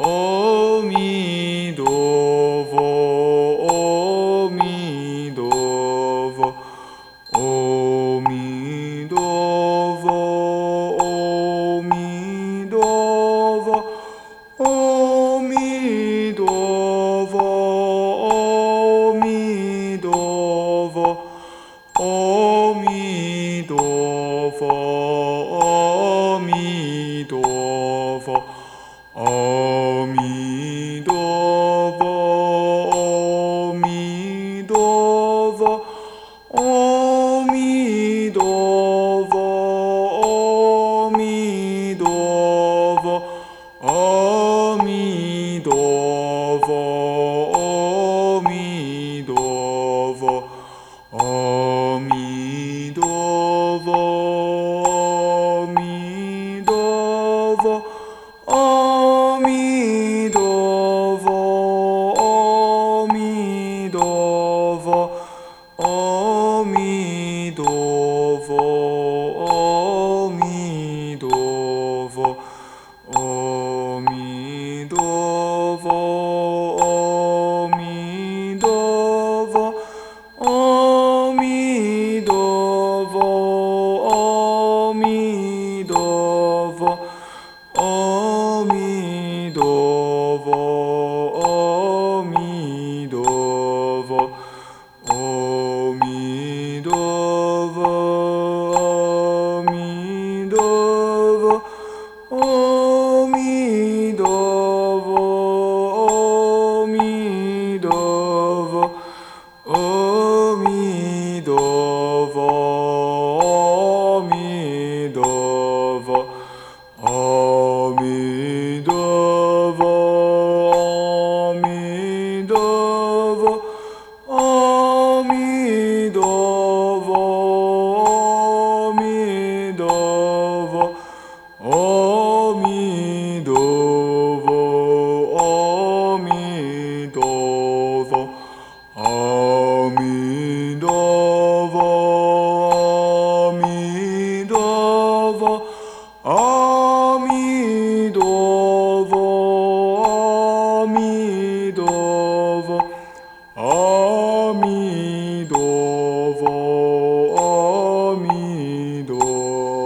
お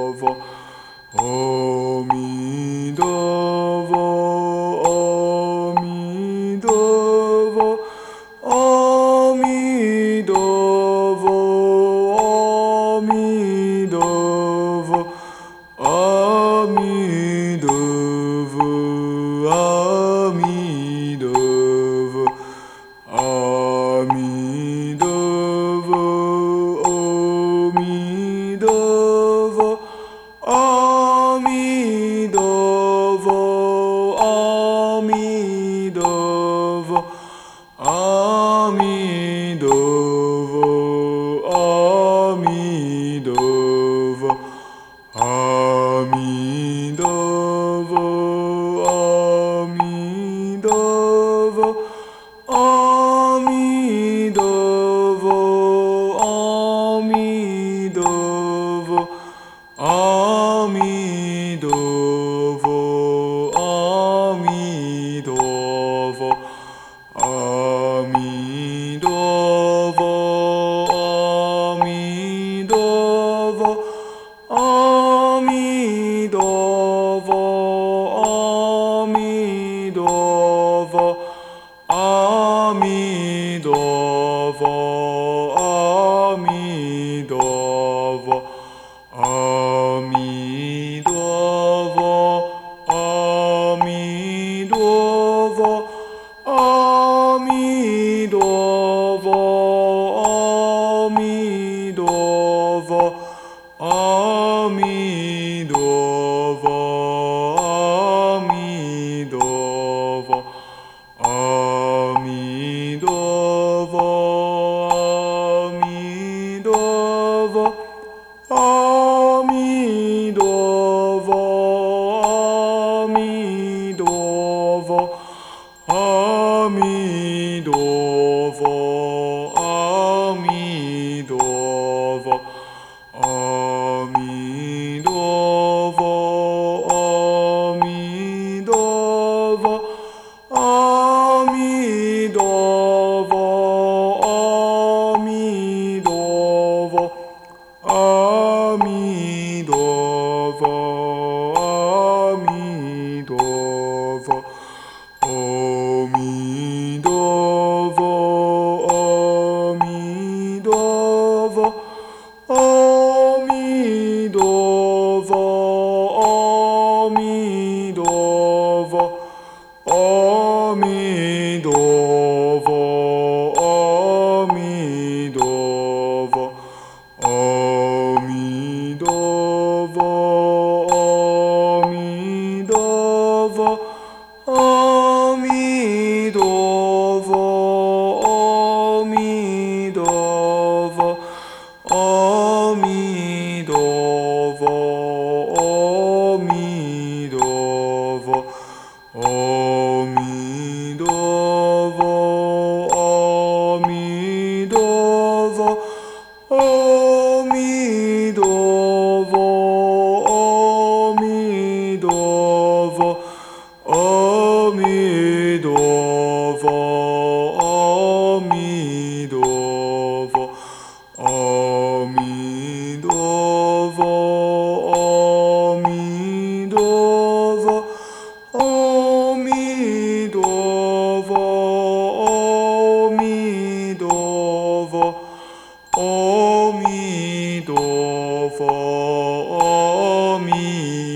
陀佛阿弥陀佛 Oh.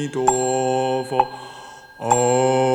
多佛。哦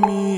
me.